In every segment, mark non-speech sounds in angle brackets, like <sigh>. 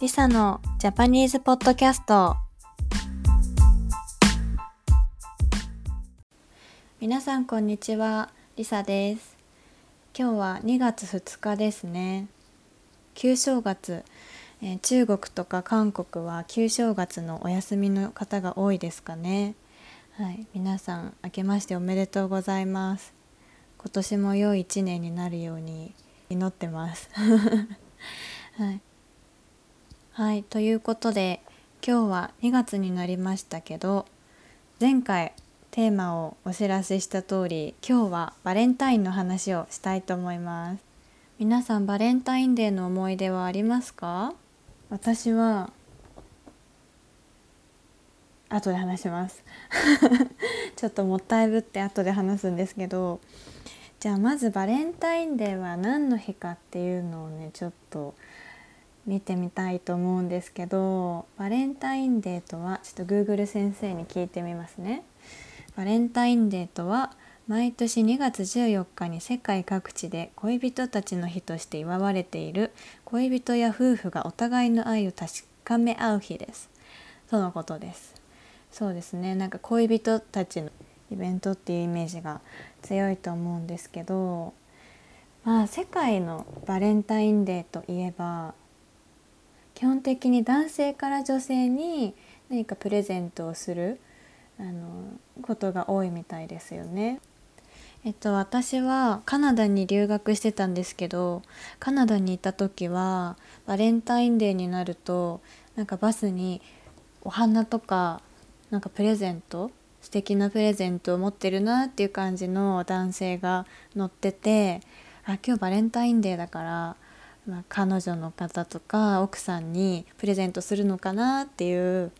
リサのジャパニーズポッドキャスト。皆さんこんにちは。リサです。今日は2月2日ですね。旧正月、えー、中国とか韓国は旧正月のお休みの方が多いですかね。はい。皆さん明けましておめでとうございます。今年も良い1年になるように祈ってます。<laughs> はい。はい、ということで今日は2月になりましたけど前回テーマをお知らせした通り今日はバレンタインの話をしたいと思います。皆さんバレンタインデーの思い出はありますか？私は後で話します。<laughs> ちょっともったいぶって後で話すんですけどじゃあまずバレンタインデーは何の日かっていうのをねちょっと見てみたいと思うんですけどバレンタインデーとはちょっと Google 先生に聞いてみますね。バレンタインデーとは毎年2月14日に世界各地で恋人たちの日として祝われている恋人や夫婦がお互いの愛を確かめ合う日です。とのことです。そうですねなんか恋人たちのイベントっていうイメージが強いと思うんですけどまあ世界のバレンタインデーといえば基本的に男性から女性に何かプレゼントをするあのことが多いみたいですよね。えっと、私はカナダに留学してたんですけどカナダにいた時はバレンタインデーになるとなんかバスにお花とかなんかプレゼント素敵なプレゼントを持ってるなっていう感じの男性が乗っててあ今日バレンタインデーだからまあ、彼女の方とか奥さんにプレゼントするのかなっていう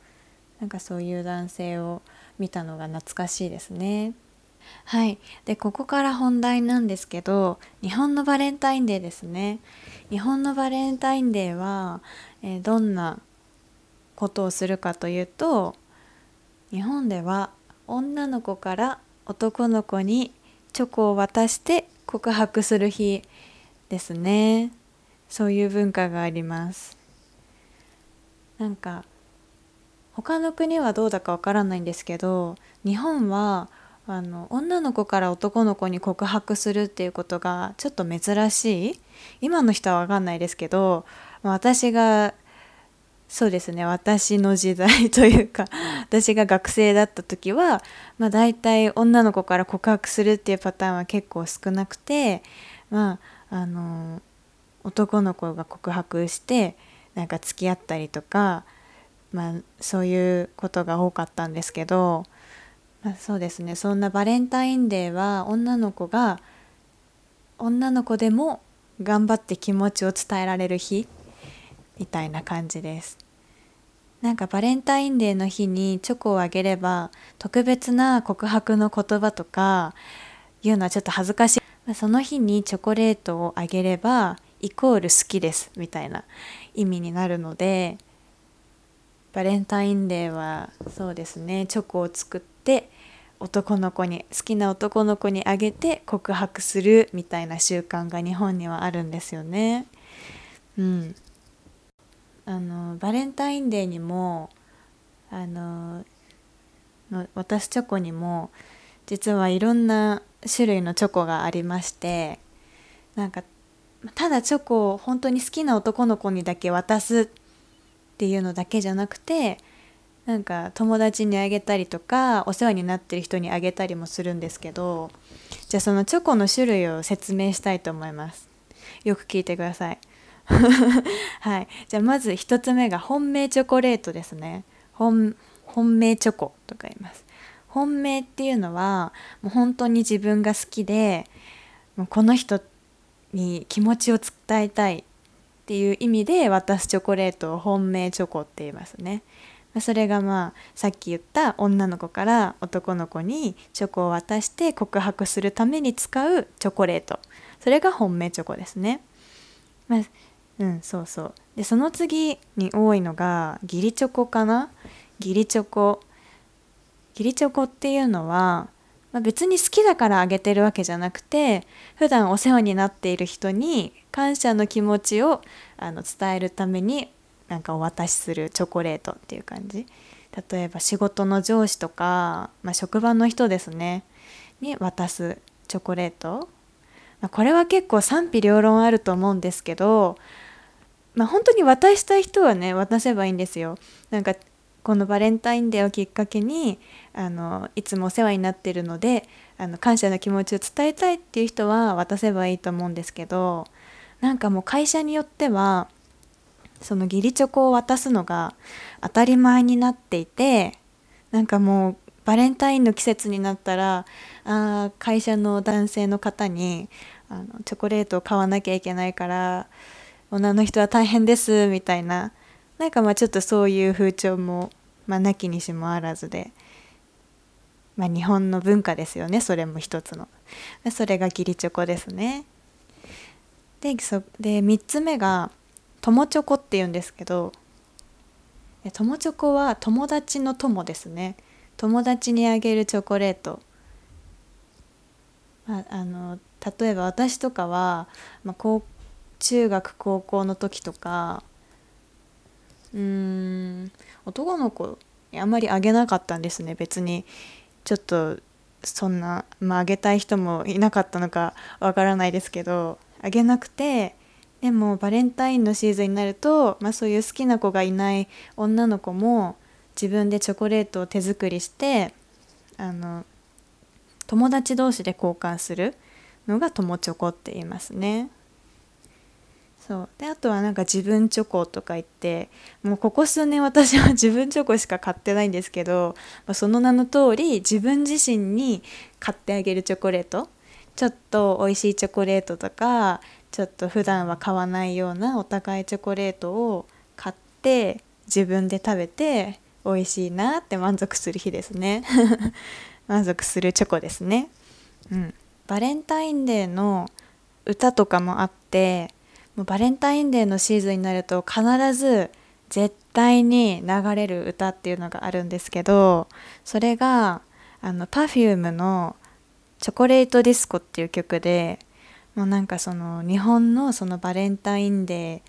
なんかそういう男性を見たのが懐かしいですね。はい、でここから本題なんですけど日本のバレンタインデーですね。日本のバレンタインデーは、えー、どんなことをするかというと日本では女の子から男の子にチョコを渡して告白する日ですね。そういう文化があります。なんか他の国はどうだかわからないんですけど日本はあの女の子から男の子に告白するっていうことがちょっと珍しい。今の人は分かんないですけど私がそうですね私の時代というか <laughs> 私が学生だった時は、まあ、大体女の子から告白するっていうパターンは結構少なくてまああの男の子が告白してなんか付き合ったりとか、まあ、そういうことが多かったんですけど、まあ、そうですねそんなバレンタインデーは女の子が女の子でも頑張って気持ちを伝えられる日みたいな感じです。なんかバレンタインデーの日にチョコをあげれば特別な告白の言葉とか言うのはちょっと恥ずかしいその日にチョコレートをあげればイコール好きですみたいな意味になるのでバレンタインデーはそうですねチョコを作って男の子に好きな男の子にあげて告白するみたいな習慣が日本にはあるんですよね。うん、あのバレンタインデーにもあの渡すチョコにも実はいろんな種類のチョコがありましてなんかただチョコを本当に好きな男の子にだけ渡すっていうのだけじゃなくてなんか友達にあげたりとかお世話になってる人にあげたりもするんですけどじゃあそのチョコの種類を説明したいと思います。よく聞いてください。<laughs> はい。じゃあまず1つ目が本命チョコレートですね。本本命チョコとか言います。本命っていうのはもう本当に自分が好きでもうこの人ってに気持ちを伝えたいっていう意味で渡すチョコレートを本命チョコって言いますね。それがまあさっき言った女の子から男の子にチョコを渡して告白するために使うチョコレートそれが本命チョコですね。まあ、うんそうそうでその次に多いのが義理チョコかな義理チョコ義理チョコっていうのはまあ、別に好きだからあげてるわけじゃなくて普段お世話になっている人に感謝の気持ちをあの伝えるためになんかお渡しするチョコレートっていう感じ。例えば仕事の上司とか、まあ、職場の人ですね。に渡すチョコレート、まあ、これは結構賛否両論あると思うんですけど、まあ、本当に渡したい人はね渡せばいいんですよ。なんかこのバレンタインデーをきっかけにあのいつもお世話になってるのであの感謝の気持ちを伝えたいっていう人は渡せばいいと思うんですけどなんかもう会社によってはその義理チョコを渡すのが当たり前になっていてなんかもうバレンタインの季節になったらあ会社の男性の方にあのチョコレートを買わなきゃいけないから女の人は大変ですみたいななんかまあちょっとそういう風潮も、まあ、なきにしもあらずで、まあ、日本の文化ですよねそれも一つの。それが義理チョコですね。でそで3つ目が友チョコっていうんですけど友チョコは友達の友ですね。友達にあげるチョコレート、まあ、あの例えば私とかは、まあ、中学高校の時とかうーん男の子あんまりあげなかったんですね別にちょっとそんなまああげたい人もいなかったのかわからないですけどあげなくてでもバレンタインのシーズンになると、まあ、そういう好きな子がいない女の子も自分でチョコレートを手作りしてあの友達同士で交換するのが友チョコって言いますね。そう。であとはなんか自分チョコとか言ってもうここ数年私は <laughs> 自分チョコしか買ってないんですけど、まあ、その名の通り自分自身に買ってあげるチョコレートちょっと美味しいチョコレートとかちょっと普段は買わないようなお高いチョコレートを買って自分で食べて美味しいなって満足する日ですね。<laughs> 満足するチョコですね。うん。バレンタインデーの歌とかもあってもうバレンタインデーのシーズンになると必ず絶対に流れる歌っていうのがあるんですけどそれがあの Perfume の「チョコレートディスコ」っていう曲でもうなんかその日本のそのバレンタインデ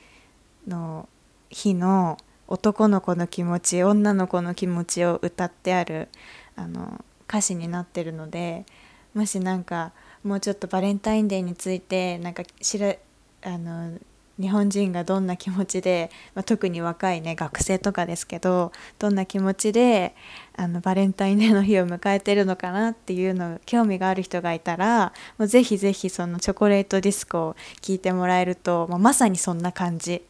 ーの日の男の子の気持ち女の子の気持ちを歌ってあるあの歌詞になってるのでもしなんかもうちょっとバレンタインデーについてなんか知らあの日本人がどんな気持ちで、まあ、特に若いね学生とかですけどどんな気持ちであのバレンタインデーの日を迎えてるのかなっていうの興味がある人がいたらもうぜひぜひそのチョコレートディスコを聴いてもらえると、まあ、まさにそんな感じっ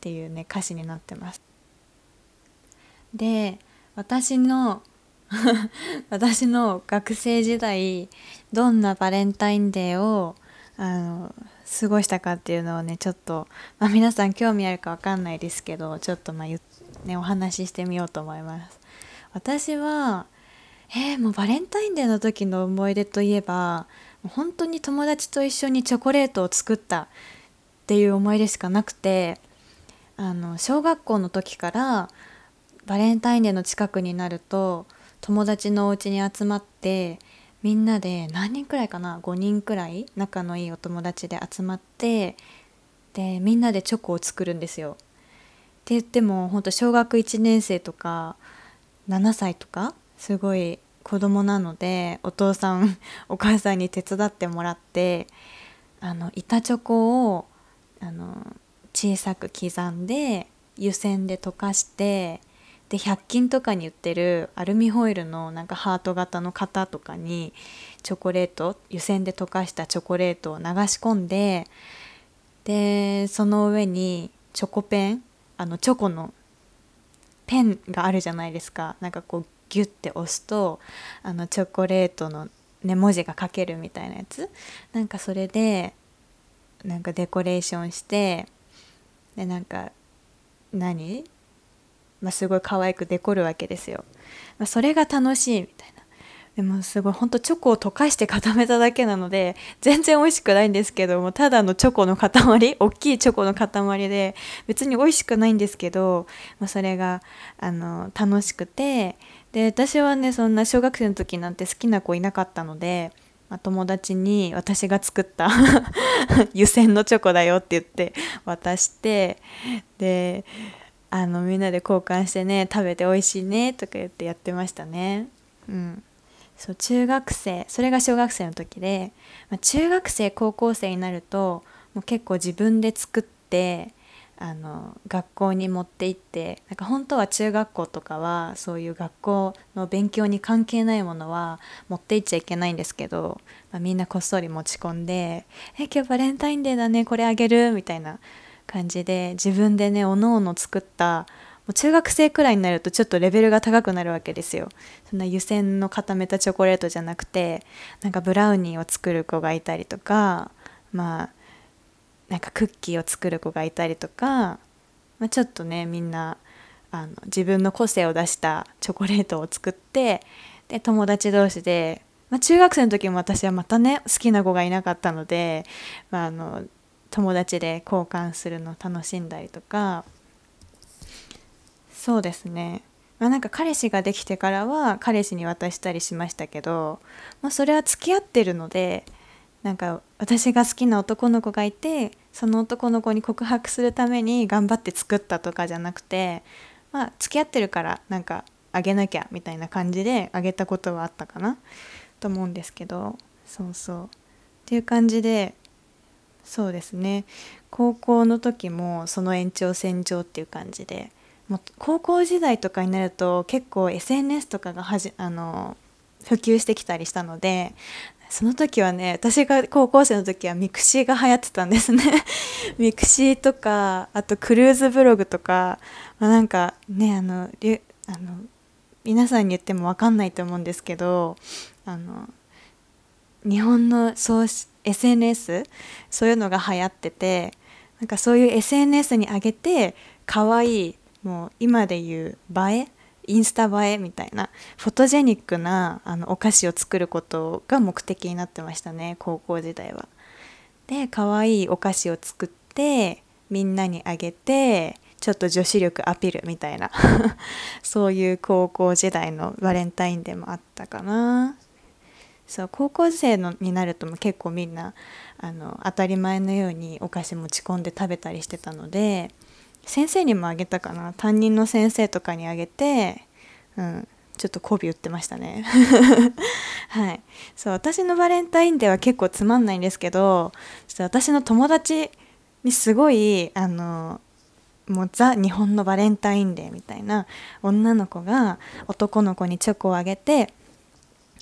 ていうね歌詞になってます。で私の <laughs> 私の学生時代どんなバレンタインデーをあの過ごしたかっていうのをねちょっと、まあ、皆さん興味あるか分かんないですけどちょっとまあ、ね、お話ししてみようと思います。私はえー、もうバレンタインデーの時の思い出といえば本当に友達と一緒にチョコレートを作ったっていう思い出しかなくてあの小学校の時からバレンタインデーの近くになると友達のお家に集まってみんなで何人くらいかな？5人くらい仲のいいお友達で集まってでみんなでチョコを作るんですよ。って言っても本当小学1年生とか7歳とかすごい子供なのでお父さん <laughs> お母さんに手伝ってもらってあの板チョコをあの小さく刻んで湯煎で溶かしてで100均とかに売ってるアルミホイルのなんかハート型の型とかにチョコレート湯煎で溶かしたチョコレートを流し込んででその上にチョコペンあのチョコのペンがあるじゃないですか。なんかこうギュッて押すとあのチョコレートの、ね、文字が書けるみたいなやつ。なんかそれでなんかデコレーションしてでなんか何？まあ、すごい可愛くデコるわけですよ。まあ、それが楽しいみたいな。でもすごいほんとチョコを溶かして固めただけなので全然美味しくないんですけどもただのチョコの塊大きいチョコの塊で別に美味しくないんですけど、まあ、それがあの楽しくてで私はねそんな小学生の時なんて好きな子いなかったので、まあ、友達に私が作った <laughs> 湯煎のチョコだよって言って渡してであのみんなで交換してね食べて美味しいねとか言ってやってましたね。うん。そう中学生それが小学生の時で、まあ、中学生高校生になるともう結構自分で作ってあの学校に持って行ってなんか本当は中学校とかはそういう学校の勉強に関係ないものは持って行っちゃいけないんですけど、まあ、みんなこっそり持ち込んで「え今日バレンタインデーだねこれあげる」みたいな感じで自分でねおのおの作ったもう中学生くらいになるとちょっとレベルが高くなるわけですよ。そんな湯煎の固めたチョコレートじゃなくてなんかブラウニーを作る子がいたりとかまあなんかクッキーを作る子がいたりとか、まあ、ちょっとねみんなあの自分の個性を出したチョコレートを作ってで友達同士で、まあ、中学生の時も私はまたね好きな子がいなかったので、まあ、あの友達で交換するの楽しんだりとか。そうですね。まあ、なんか彼氏ができてからは彼氏に渡したりしましたけど、まあ、それは付き合ってるのでなんか私が好きな男の子がいてその男の子に告白するために頑張って作ったとかじゃなくてまあ付き合ってるからなんかあげなきゃみたいな感じであげたことはあったかな。と思うんですけど。そうそう。っていう感じでそうですね。高校の時もその延長線上っていう感じでもう高校時代とかになると結構 SNS とかがはじあの普及してきたりしたのでその時はね私が高校生の時は mixi が流行ってたんですね。<laughs> mixi とかあと CROOZ ブログとか、まあ、なんかねあのあの皆さんに言っても分かんないと思うんですけどあの日本のそう SNS そういうのが流行っててなんかそういう SNS に上げて可愛いもう今で言う映えインスタ映えみたいなフォトジェニックなあのお菓子を作ることが目的になってましたね高校時代は。で可愛いお菓子を作ってみんなにあげてちょっと女子力アピールみたいな <laughs> そういう高校時代のバレンタインでもあったかな。そう高校生のになるとも結構みんなあの当たり前のようにお菓子持ち込んで食べたりしてたので先生にもあげたかな。担任の先生とかにあげて、うん、ちょっと媚び売ってましたね。<laughs> はい。そう私のバレンタインデーは結構つまんないんですけどちょっと私の友達にすごいあのもうザ日本のバレンタインデーみたいな女の子が男の子にチョコをあげて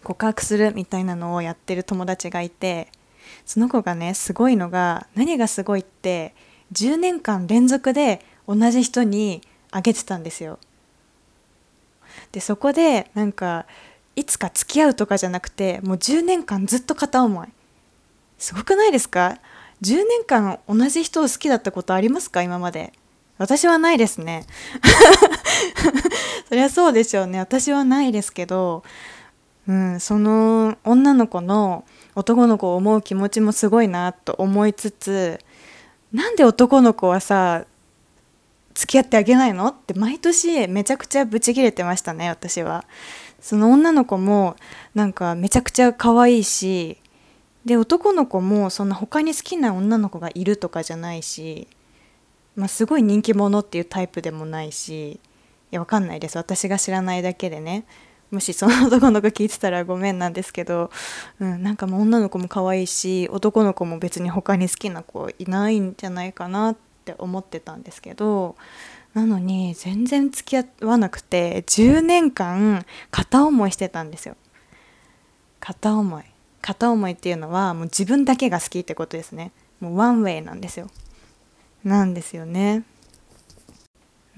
告白するみたいなのをやってる友達がいてその子がねすごいのが何がすごいって10年間連続で同じ人にあげてたんですよ。でそこでなんかいつか付き合うとかじゃなくてもう10年間ずっと片思い。すごくないですか？10年間同じ人を好きだったことありますか？今まで。私はないですね。<laughs> そりゃそうでしょうね。私はないですけどうんその女の子の男の子を思う気持ちもすごいなと思いつつなんで男の子はさ付き合ってあげないの？って毎年めちゃくちゃブチギレてましたね私は。その女の子もなんかめちゃくちゃ可愛いしで男の子もそんな他に好きな女の子がいるとかじゃないし、まあ、すごい人気者っていうタイプでもないしいやわかんないです。私が知らないだけでね。もしその男の子聞いてたらごめんなんですけど、うん、なんかもう女の子も可愛いし男の子も別に他に好きな子いないんじゃないかなって思ってたんですけどなのに全然付き合わなくて10年間片思いしてたんですよ。片思い。片思いっていうのはもう自分だけが好きってことですね。もうワンウェイなんですよ。なんですよね。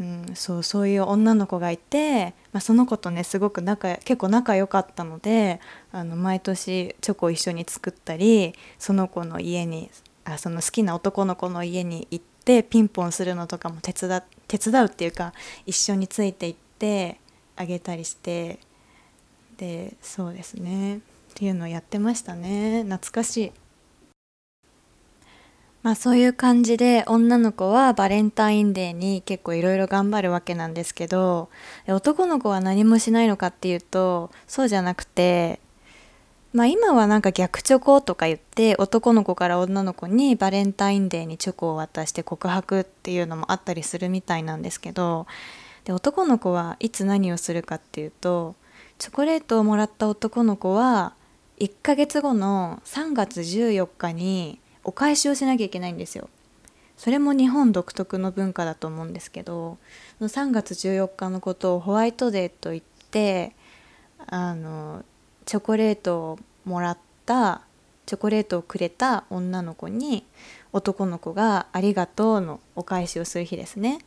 うん、そうそういう女の子がいて、まあ、その子とねすごく仲結構仲良かったのであの毎年チョコを一緒に作ったりその子の家にあその好きな男の子の家に行ってピンポンするのとかも手伝手伝うっていうか一緒について行ってあげたりしてでそうですねっていうのをやってましたね懐かしい。まあそういう感じで女の子はバレンタインデーに結構いろいろ頑張るわけなんですけど男の子は何もしないのかっていうとそうじゃなくてまあ今はなんか逆チョコとか言って男の子から女の子にバレンタインデーにチョコを渡して告白っていうのもあったりするみたいなんですけどで男の子はいつ何をするかっていうとチョコレートをもらった男の子は1ヶ月後の3月14日にお返しをしなきゃいけないんですよ。それも日本独特の文化だと思うんですけど3月14日のことをホワイトデーと言ってあのチョコレートをもらったチョコレートをくれた女の子に男の子が「ありがとう」のお返しをする日ですね。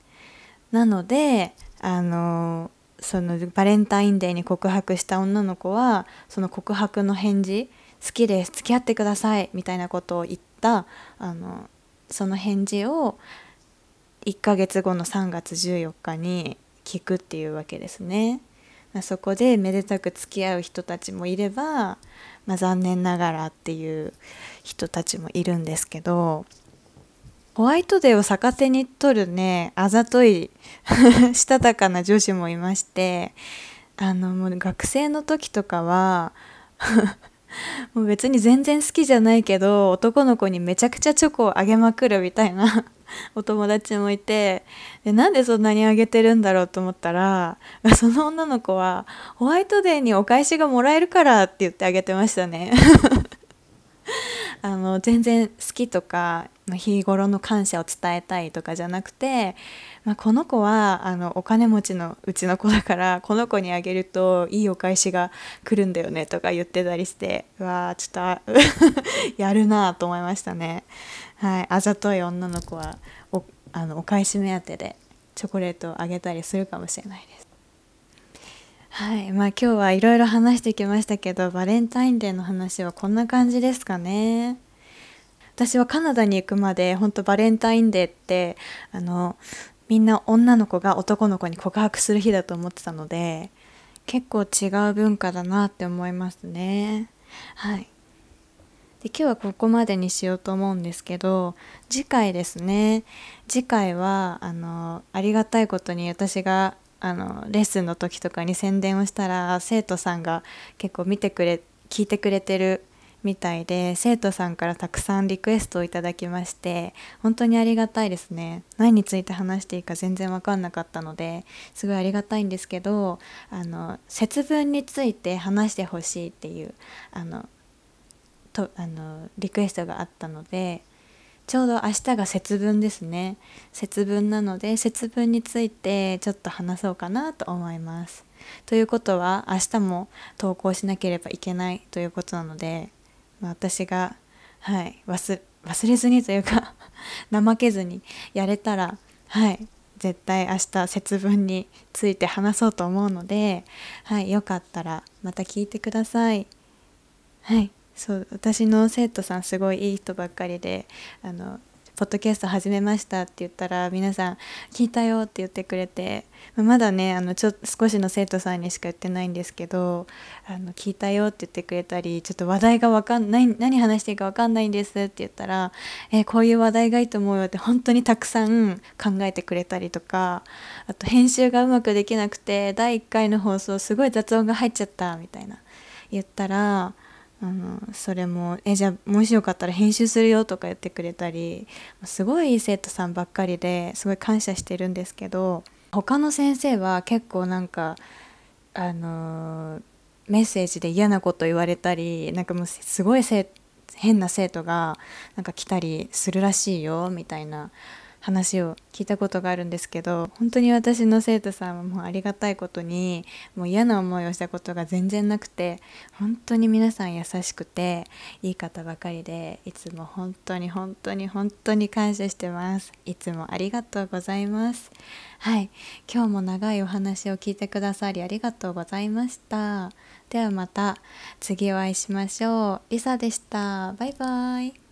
なのであのそのバレンタインデーに告白した女の子はその告白の返事「好きです付き合ってください」みたいなことを言ったあのその返事を1ヶ月後の3月14日に聞くっていうわけですね。そこでめでたく付き合う人たちもいれば、まあ、残念ながらっていう人たちもいるんですけどホワイトデーを逆手に取るねあざとい <laughs> したたかな女子もいましてあのもう学生の時とかは <laughs> <laughs> もう別に全然好きじゃないけど男の子にめちゃくちゃチョコをあげまくるみたいな <laughs> お友達もいてでなんでそんなにあげてるんだろうと思ったらその女の子はホワイトデーにお返しがもらえるからって言ってあげてましたね。あの全然好きとか日頃の感謝を伝えたいとかじゃなくて、まあ、この子はあのお金持ちのうちの子だからこの子にあげるといいお返しが来るんだよねとか言ってたりしてうわちょっと <laughs> やるなと思いましたね。はい、あざとい女の子はおあのお返し目当てでチョコレートをあげたりするかもしれないです。はいまあ今日はいろいろ話してきましたけどバレンタインデーの話はこんな感じですかね。私はカナダに行くまで本当バレンタインデーってあのみんな女の子が男の子に告白する日だと思ってたので結構違う文化だなって思いますね。はいで今日はここまでにしようと思うんですけど次回ですね次回はあのありがたいことに私があのレッスンの時とかに宣伝をしたら生徒さんが結構見てくれ聞いてくれてるみたいで生徒さんからたくさんリクエストをいただきまして本当にありがたいですね。何について話していいか全然分かんなかったのですごいありがたいんですけどあの節分について話してほしいっていうあのとあのリクエストがあったのでちょうど明日が節分ですね。節分なので節分についてちょっと話そうかなと思います。ということは明日も投稿しなければいけないということなので、私がはい忘れずにというか <laughs> 怠けずにやれたらはい絶対明日節分について話そうと思うので、はい、よかったらまた聞いてください。はい。そう私の生徒さんすごいいい人ばっかりであのポッドキャスト始めましたって言ったら皆さん聞いたよって言ってくれてまだねあのちょ少しの生徒さんにしか言ってないんですけどあの聞いたよって言ってくれたりちょっと話題がわかんない何話していいか分かんないんですって言ったらえこういう話題がいいと思うよって本当にたくさん考えてくれたりとかあと編集がうまくできなくて第1回の放送すごい雑音が入っちゃったみたいな言ったらあのそれも「えじゃあもしよかったら編集するよ」とか言ってくれたりすごいいい生徒さんばっかりですごい感謝してるんですけど他の先生は結構なんかあのメッセージで嫌なこと言われたりなんかもうすごい変な生徒がなんか来たりするらしいよみたいな話を聞いたことがあるんですけど本当に私の生徒さんはもうありがたいことにもう嫌な思いをしたことが全然なくて本当に皆さん優しくていい方ばかりでいつも本当に本当に本当に感謝してます。いつもありがとうございます。はい。今日も長いお話を聞いてくださりありがとうございました。ではまた次お会いしましょう。リサでした。バイバイ。